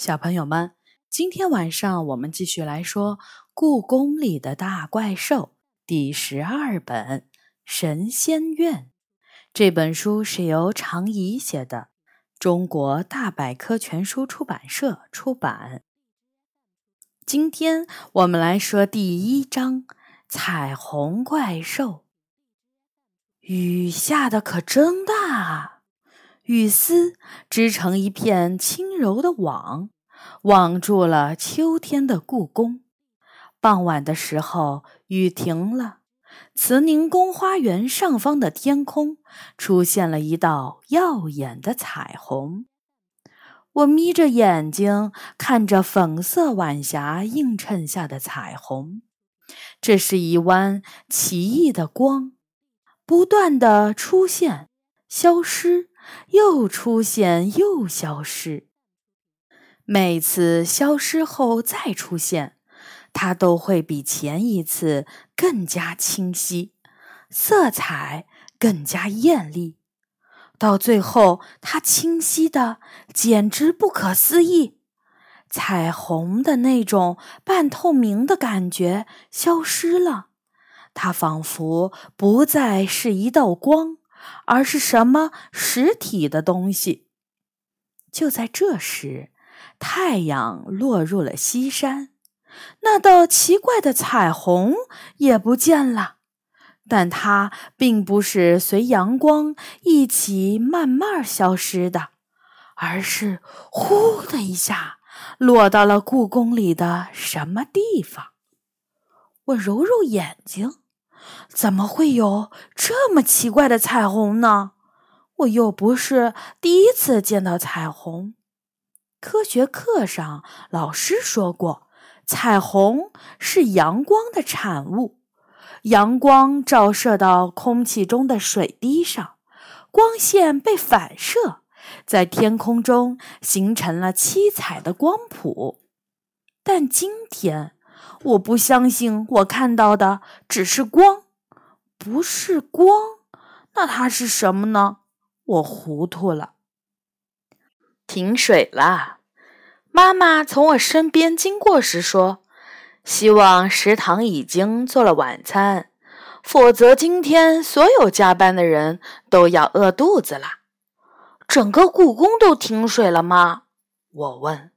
小朋友们，今天晚上我们继续来说《故宫里的大怪兽》第十二本《神仙院》。这本书是由常怡写的，中国大百科全书出版社出版。今天我们来说第一章《彩虹怪兽》。雨下的可真大啊！雨丝织成一片轻柔的网，网住了秋天的故宫。傍晚的时候，雨停了，慈宁宫花园上方的天空出现了一道耀眼的彩虹。我眯着眼睛看着粉色晚霞映衬下的彩虹，这是一弯奇异的光，不断的出现，消失。又出现，又消失。每次消失后再出现，它都会比前一次更加清晰，色彩更加艳丽。到最后，它清晰的简直不可思议，彩虹的那种半透明的感觉消失了，它仿佛不再是一道光。而是什么实体的东西？就在这时，太阳落入了西山，那道奇怪的彩虹也不见了。但它并不是随阳光一起慢慢消失的，而是呼的一下落到了故宫里的什么地方。我揉揉眼睛。怎么会有这么奇怪的彩虹呢？我又不是第一次见到彩虹。科学课上老师说过，彩虹是阳光的产物。阳光照射到空气中的水滴上，光线被反射，在天空中形成了七彩的光谱。但今天，我不相信我看到的只是光。不是光，那它是什么呢？我糊涂了。停水了，妈妈从我身边经过时说：“希望食堂已经做了晚餐，否则今天所有加班的人都要饿肚子了。”整个故宫都停水了吗？我问。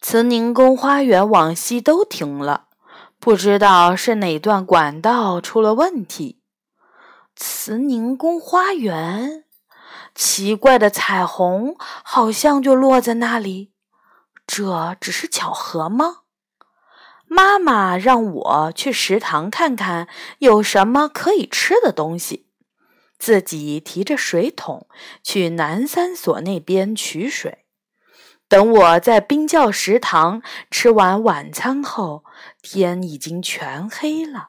慈宁宫花园往西都停了，不知道是哪段管道出了问题。慈宁宫花园，奇怪的彩虹好像就落在那里。这只是巧合吗？妈妈让我去食堂看看有什么可以吃的东西，自己提着水桶去南三所那边取水。等我在冰窖食堂吃完晚餐后，天已经全黑了。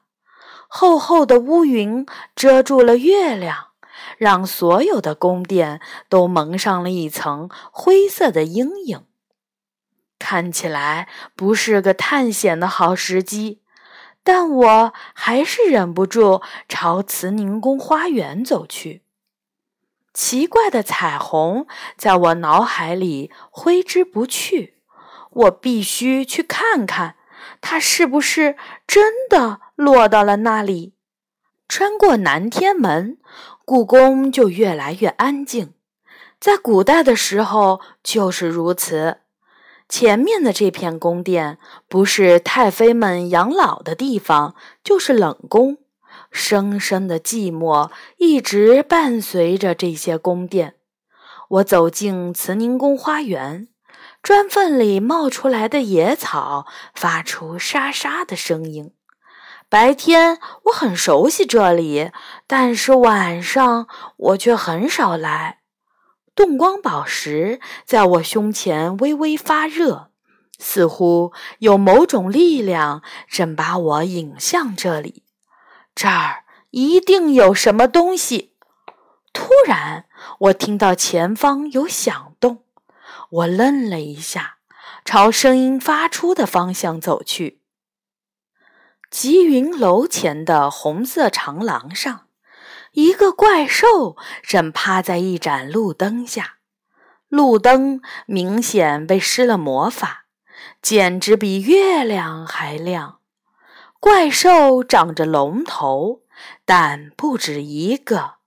厚厚的乌云遮住了月亮，让所有的宫殿都蒙上了一层灰色的阴影。看起来不是个探险的好时机，但我还是忍不住朝慈宁宫花园走去。奇怪的彩虹在我脑海里挥之不去，我必须去看看。它是不是真的落到了那里？穿过南天门，故宫就越来越安静。在古代的时候就是如此。前面的这片宫殿，不是太妃们养老的地方，就是冷宫。深深的寂寞一直伴随着这些宫殿。我走进慈宁宫花园。砖缝里冒出来的野草发出沙沙的声音。白天我很熟悉这里，但是晚上我却很少来。动光宝石在我胸前微微发热，似乎有某种力量正把我引向这里。这儿一定有什么东西。突然，我听到前方有响动。我愣了一下，朝声音发出的方向走去。吉云楼前的红色长廊上，一个怪兽正趴在一盏路灯下。路灯明显被施了魔法，简直比月亮还亮。怪兽长着龙头，但不止一个。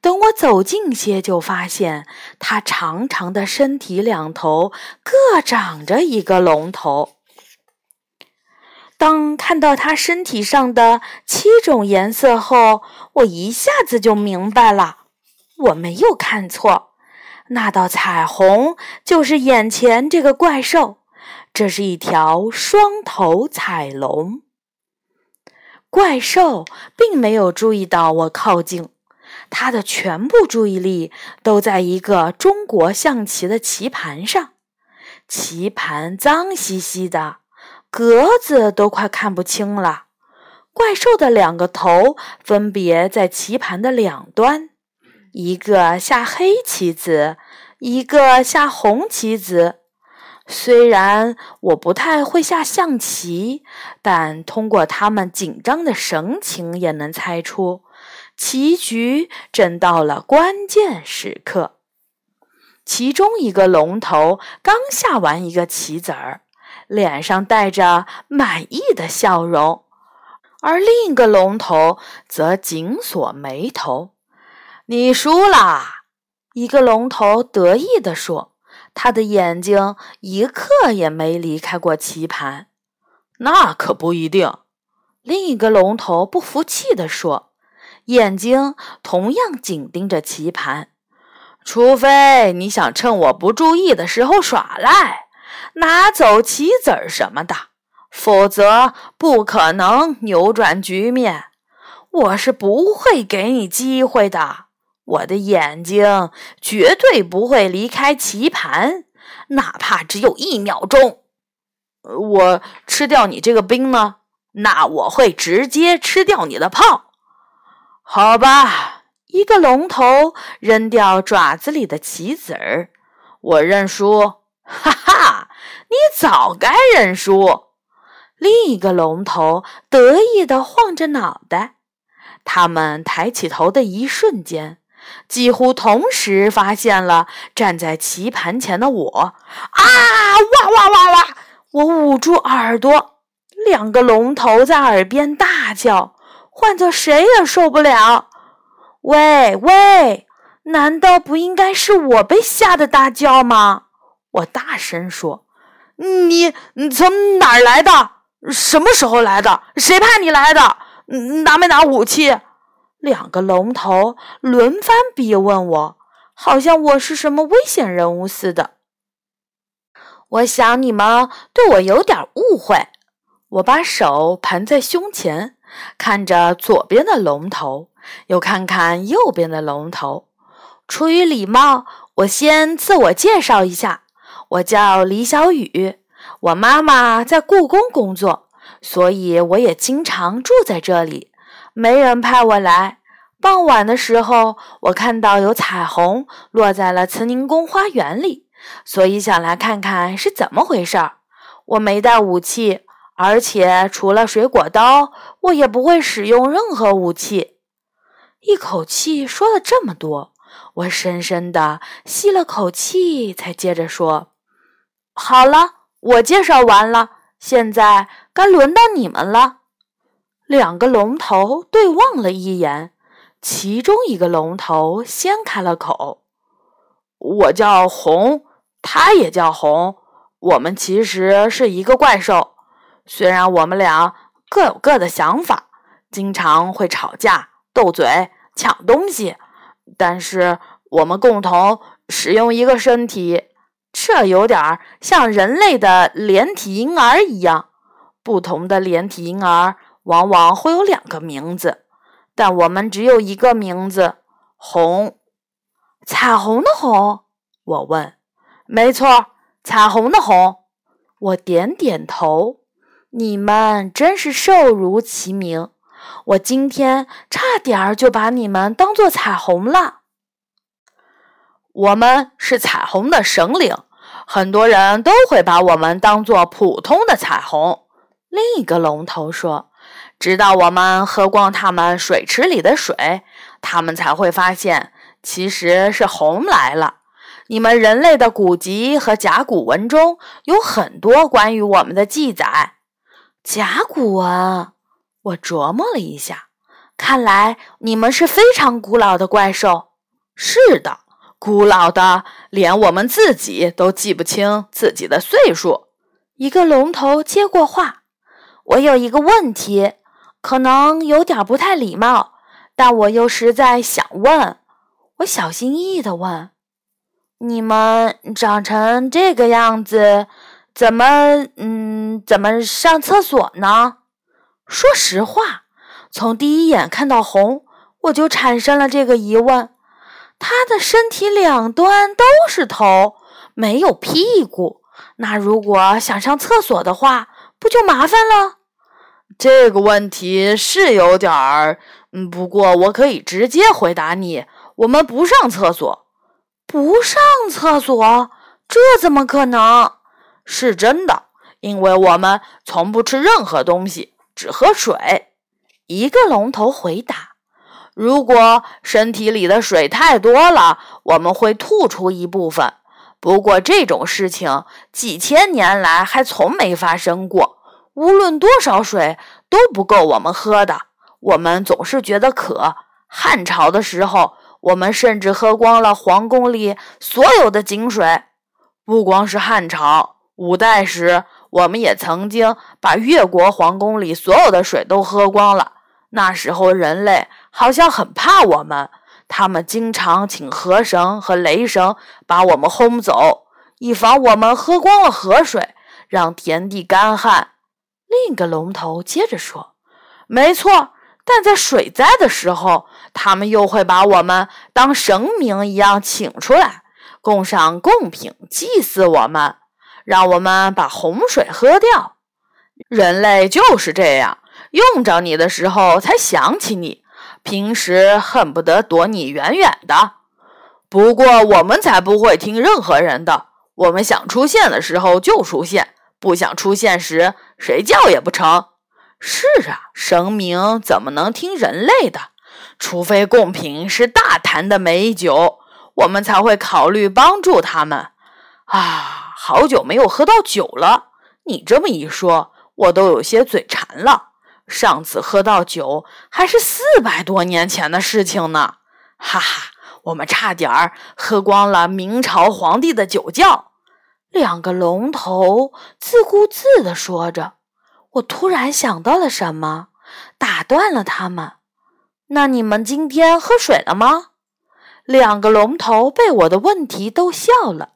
等我走近些，就发现它长长的身体两头各长着一个龙头。当看到它身体上的七种颜色后，我一下子就明白了，我没有看错。那道彩虹就是眼前这个怪兽，这是一条双头彩龙。怪兽并没有注意到我靠近，它的全部注意力都在一个中国象棋的棋盘上。棋盘脏兮兮的，格子都快看不清了。怪兽的两个头分别在棋盘的两端。一个下黑棋子，一个下红棋子。虽然我不太会下象棋，但通过他们紧张的神情，也能猜出棋局正到了关键时刻。其中一个龙头刚下完一个棋子儿，脸上带着满意的笑容，而另一个龙头则紧锁眉头。你输啦！一个龙头得意地说，他的眼睛一刻也没离开过棋盘。那可不一定。另一个龙头不服气地说，眼睛同样紧盯着棋盘。除非你想趁我不注意的时候耍赖，拿走棋子儿什么的，否则不可能扭转局面。我是不会给你机会的。我的眼睛绝对不会离开棋盘，哪怕只有一秒钟。我吃掉你这个兵呢？那我会直接吃掉你的炮。好吧，一个龙头扔掉爪子里的棋子儿，我认输。哈哈，你早该认输。另一个龙头得意地晃着脑袋。他们抬起头的一瞬间。几乎同时发现了站在棋盘前的我，啊！哇哇哇哇！我捂住耳朵，两个龙头在耳边大叫，换做谁也受不了。喂喂，难道不应该是我被吓得大叫吗？我大声说：“你你从哪儿来的？什么时候来的？谁派你来的？拿没拿武器？”两个龙头轮番逼问我，好像我是什么危险人物似的。我想你们对我有点误会。我把手盘在胸前，看着左边的龙头，又看看右边的龙头。出于礼貌，我先自我介绍一下，我叫李小雨，我妈妈在故宫工作，所以我也经常住在这里。没人派我来。傍晚的时候，我看到有彩虹落在了慈宁宫花园里，所以想来看看是怎么回事儿。我没带武器，而且除了水果刀，我也不会使用任何武器。一口气说了这么多，我深深地吸了口气，才接着说：“好了，我介绍完了，现在该轮到你们了。”两个龙头对望了一眼，其中一个龙头先开了口：“我叫红，他也叫红，我们其实是一个怪兽。虽然我们俩各有各的想法，经常会吵架、斗嘴、抢东西，但是我们共同使用一个身体，这有点像人类的连体婴儿一样。不同的连体婴儿。”往往会有两个名字，但我们只有一个名字——红，彩虹的红。我问：“没错，彩虹的红。”我点点头。你们真是瘦如其名，我今天差点儿就把你们当做彩虹了。我们是彩虹的神灵，很多人都会把我们当做普通的彩虹。另一个龙头说。直到我们喝光他们水池里的水，他们才会发现其实是红来了。你们人类的古籍和甲骨文中有很多关于我们的记载。甲骨文，我琢磨了一下，看来你们是非常古老的怪兽。是的，古老的连我们自己都记不清自己的岁数。一个龙头接过话：“我有一个问题，可能有点不太礼貌，但我又实在想问。”我小心翼翼地问：“你们长成这个样子，怎么……嗯，怎么上厕所呢？”说实话，从第一眼看到红，我就产生了这个疑问。他的身体两端都是头，没有屁股。那如果想上厕所的话，不就麻烦了？这个问题是有点儿……嗯，不过我可以直接回答你。我们不上厕所，不上厕所，这怎么可能？是真的，因为我们从不吃任何东西，只喝水。一个龙头回答：“如果身体里的水太多了，我们会吐出一部分。不过这种事情几千年来还从没发生过。无论多少水都不够我们喝的。我们总是觉得渴。汉朝的时候。”我们甚至喝光了皇宫里所有的井水，不光是汉朝，五代时我们也曾经把越国皇宫里所有的水都喝光了。那时候人类好像很怕我们，他们经常请河神和雷神把我们轰走，以防我们喝光了河水，让田地干旱。另一个龙头接着说：“没错。”但在水灾的时候，他们又会把我们当神明一样请出来，供上贡品，祭祀我们，让我们把洪水喝掉。人类就是这样，用着你的时候才想起你，平时恨不得躲你远远的。不过我们才不会听任何人的，我们想出现的时候就出现，不想出现时谁叫也不成。是啊，神明怎么能听人类的？除非贡品是大坛的美酒，我们才会考虑帮助他们。啊，好久没有喝到酒了。你这么一说，我都有些嘴馋了。上次喝到酒还是四百多年前的事情呢。哈哈，我们差点儿喝光了明朝皇帝的酒窖。两个龙头自顾自地说着。我突然想到了什么，打断了他们。那你们今天喝水了吗？两个龙头被我的问题逗笑了。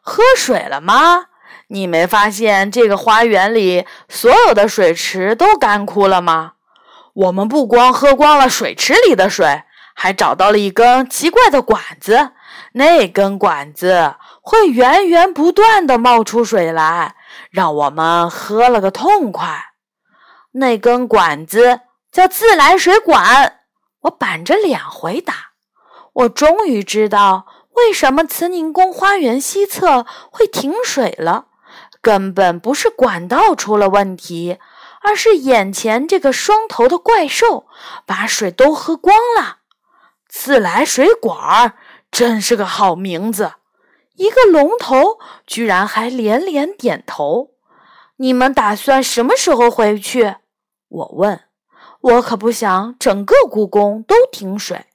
喝水了吗？你没发现这个花园里所有的水池都干枯了吗？我们不光喝光了水池里的水，还找到了一根奇怪的管子。那根管子会源源不断的冒出水来。让我们喝了个痛快。那根管子叫自来水管。我板着脸回答：“我终于知道为什么慈宁宫花园西侧会停水了。根本不是管道出了问题，而是眼前这个双头的怪兽把水都喝光了。自来水管儿真是个好名字。”一个龙头居然还连连点头。你们打算什么时候回去？我问。我可不想整个故宫都停水。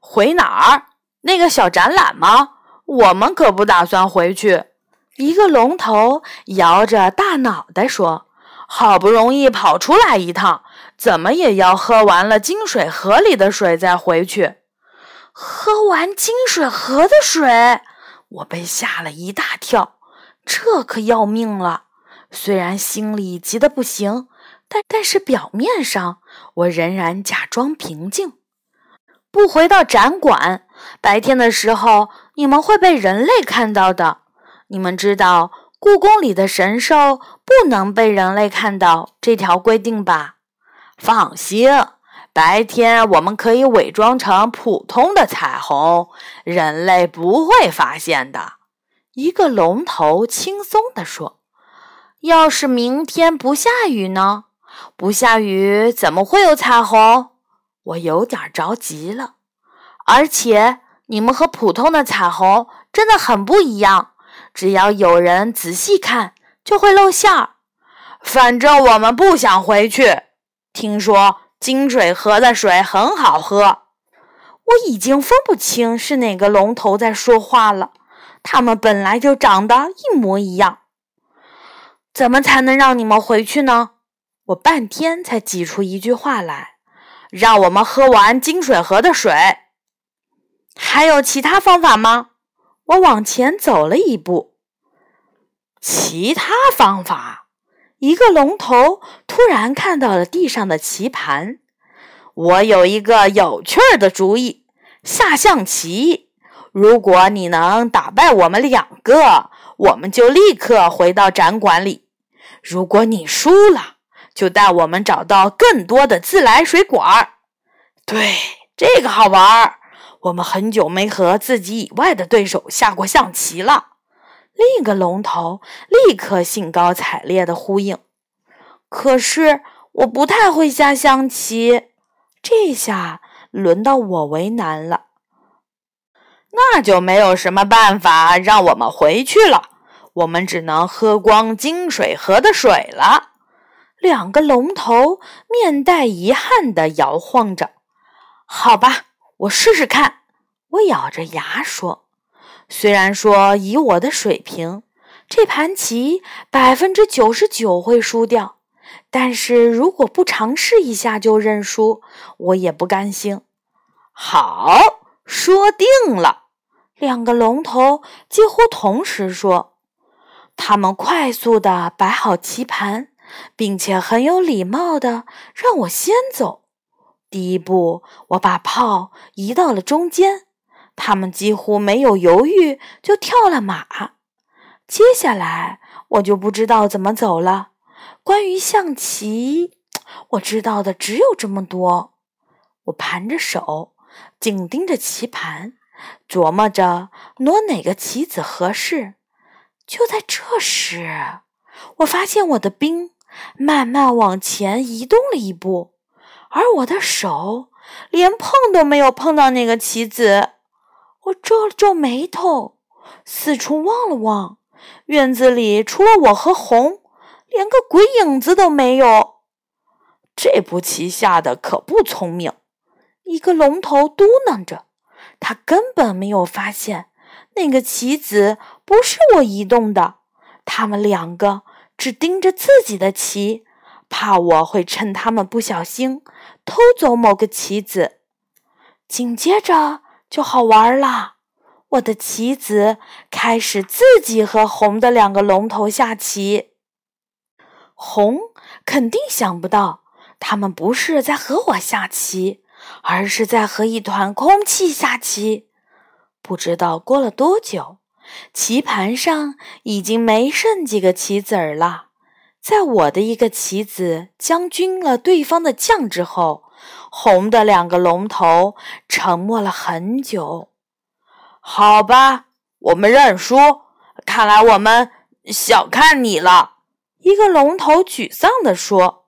回哪儿？那个小展览吗？我们可不打算回去。一个龙头摇着大脑袋说：“好不容易跑出来一趟，怎么也要喝完了金水河里的水再回去。”喝完金水河的水，我被吓了一大跳，这可要命了。虽然心里急得不行，但但是表面上我仍然假装平静。不回到展馆，白天的时候你们会被人类看到的。你们知道故宫里的神兽不能被人类看到这条规定吧？放心。白天我们可以伪装成普通的彩虹，人类不会发现的。一个龙头轻松地说：“要是明天不下雨呢？不下雨怎么会有彩虹？”我有点着急了。而且你们和普通的彩虹真的很不一样。只要有人仔细看，就会露馅儿。反正我们不想回去。听说金水河的水很好喝。我已经分不清是哪个龙头在说话了。他们本来就长得一模一样。怎么才能让你们回去呢？我半天才挤出一句话来：“让我们喝完金水河的水。”还有其他方法吗？我往前走了一步。其他方法？一个龙头突然看到了地上的棋盘。我有一个有趣儿的主意：下象棋。如果你能打败我们两个，我们就立刻回到展馆里；如果你输了，就带我们找到更多的自来水管儿。对，这个好玩儿。我们很久没和自己以外的对手下过象棋了。另一个龙头立刻兴高采烈地呼应：“可是我不太会下象棋。”这下轮到我为难了。那就没有什么办法让我们回去了。我们只能喝光金水河的水了。两个龙头面带遗憾地摇晃着。好吧。我试试看，我咬着牙说：“虽然说以我的水平，这盘棋百分之九十九会输掉，但是如果不尝试一下就认输，我也不甘心。”好，说定了。两个龙头几乎同时说，他们快速地摆好棋盘，并且很有礼貌地让我先走。第一步，我把炮移到了中间，他们几乎没有犹豫就跳了马。接下来，我就不知道怎么走了。关于象棋，我知道的只有这么多。我盘着手，紧盯着棋盘，琢磨着挪哪个棋子合适。就在这时，我发现我的兵慢慢往前移动了一步。而我的手连碰都没有碰到那个棋子，我皱了皱眉头，四处望了望，院子里除了我和红，连个鬼影子都没有。这步棋下的可不聪明，一个龙头嘟囔着，他根本没有发现那个棋子不是我移动的，他们两个只盯着自己的棋。怕我会趁他们不小心偷走某个棋子，紧接着就好玩了。我的棋子开始自己和红的两个龙头下棋。红肯定想不到，他们不是在和我下棋，而是在和一团空气下棋。不知道过了多久，棋盘上已经没剩几个棋子儿了。在我的一个棋子将军了对方的将之后，红的两个龙头沉默了很久。好吧，我们认输。看来我们小看你了。一个龙头沮丧地说：“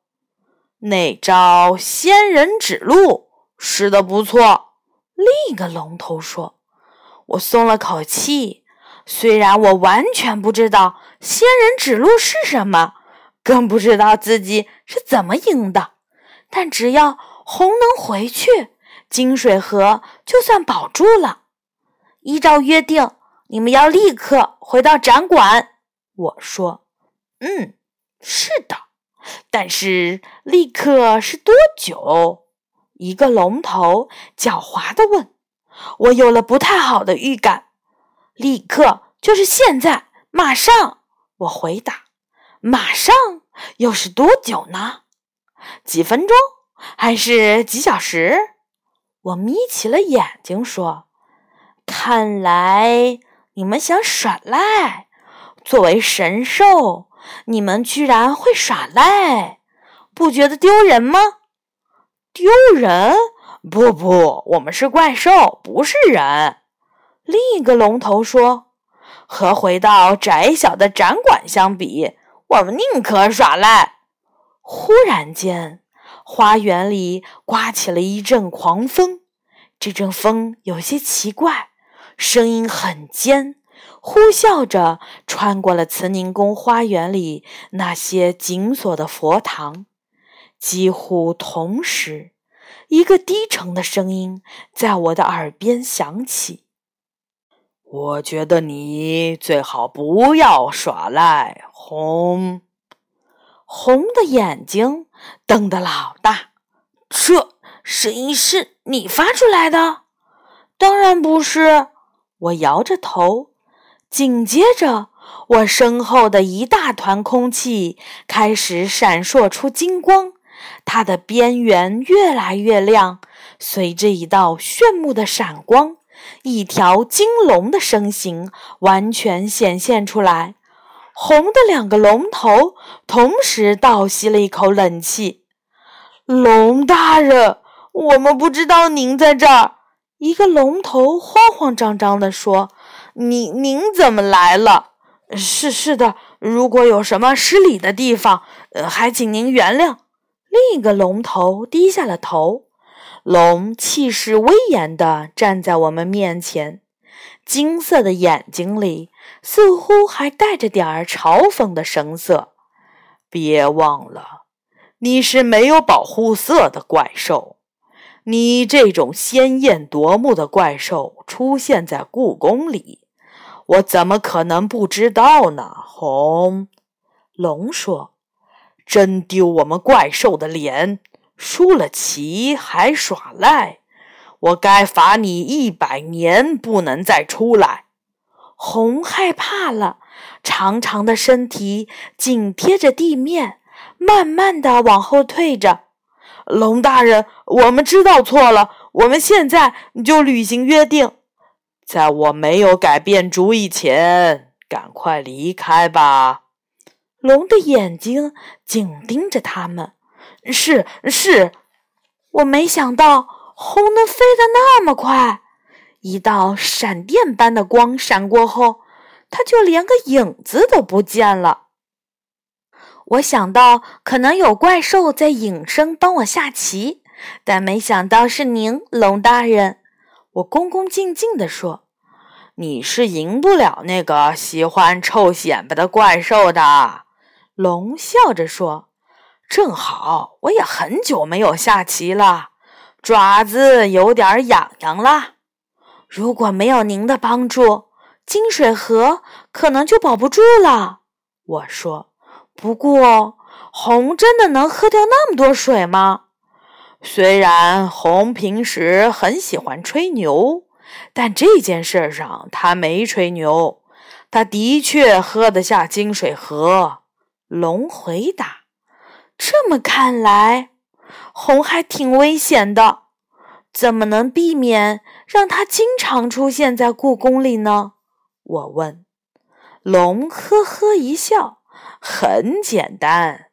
那招仙人指路使得不错。”另一个龙头说：“我松了口气。虽然我完全不知道仙人指路是什么。”更不知道自己是怎么赢的，但只要红能回去，金水河就算保住了。依照约定，你们要立刻回到展馆。我说：“嗯，是的。但是立刻是多久？”一个龙头狡猾地问。我有了不太好的预感。立刻就是现在，马上。我回答。马上又是多久呢？几分钟还是几小时？我眯起了眼睛说：“看来你们想耍赖。作为神兽，你们居然会耍赖，不觉得丢人吗？”丢人？不不，我们是怪兽，不是人。另一个龙头说：“和回到窄小的展馆相比。”我们宁可耍赖。忽然间，花园里刮起了一阵狂风，这阵风有些奇怪，声音很尖，呼啸着穿过了慈宁宫花园里那些紧锁的佛堂。几乎同时，一个低沉的声音在我的耳边响起：“我觉得你最好不要耍赖，红。”红的眼睛瞪得老大。这声音是你发出来的？当然不是。我摇着头。紧接着，我身后的一大团空气开始闪烁出金光。它的边缘越来越亮，随着一道炫目的闪光，一条金龙的身形完全显现出来。红的两个龙头同时倒吸了一口冷气。龙大人，我们不知道您在这儿。一个龙头慌慌张张地说：“您您怎么来了？是是的，如果有什么失礼的地方，呃，还请您原谅。”另一个龙头低下了头，龙气势威严地站在我们面前，金色的眼睛里似乎还带着点儿嘲讽的神色。别忘了，你是没有保护色的怪兽。你这种鲜艳夺目的怪兽出现在故宫里，我怎么可能不知道呢？红龙说。真丢我们怪兽的脸！输了棋还耍赖，我该罚你一百年，不能再出来。红害怕了，长长的身体紧贴着地面，慢慢的往后退着。龙大人，我们知道错了，我们现在就履行约定，在我没有改变主意前，赶快离开吧。龙的眼睛紧盯着他们。是是，我没想到红能飞得那么快。一道闪电般的光闪过后，它就连个影子都不见了。我想到可能有怪兽在隐身帮我下棋，但没想到是您，龙大人。我恭恭敬敬地说：“你是赢不了那个喜欢臭显摆的怪兽的。”龙笑着说：“正好，我也很久没有下棋了，爪子有点痒痒了。如果没有您的帮助，金水河可能就保不住了。”我说：“不过，红真的能喝掉那么多水吗？虽然红平时很喜欢吹牛，但这件事上他没吹牛，他的确喝得下金水河。”龙回答：“这么看来，红还挺危险的。怎么能避免让它经常出现在故宫里呢？”我问。龙呵呵一笑：“很简单，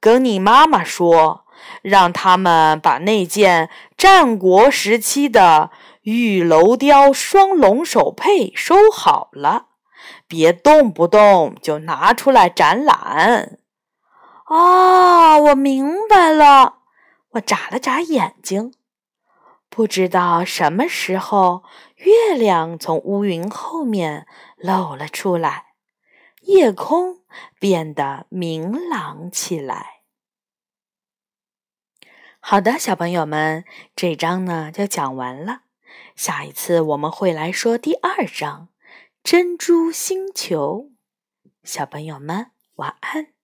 跟你妈妈说，让他们把那件战国时期的玉楼雕双龙手佩收好了。”别动不动就拿出来展览。哦，我明白了。我眨了眨眼睛，不知道什么时候，月亮从乌云后面露了出来，夜空变得明朗起来。好的，小朋友们，这章呢就讲完了。下一次我们会来说第二章。珍珠星球，小朋友们晚安。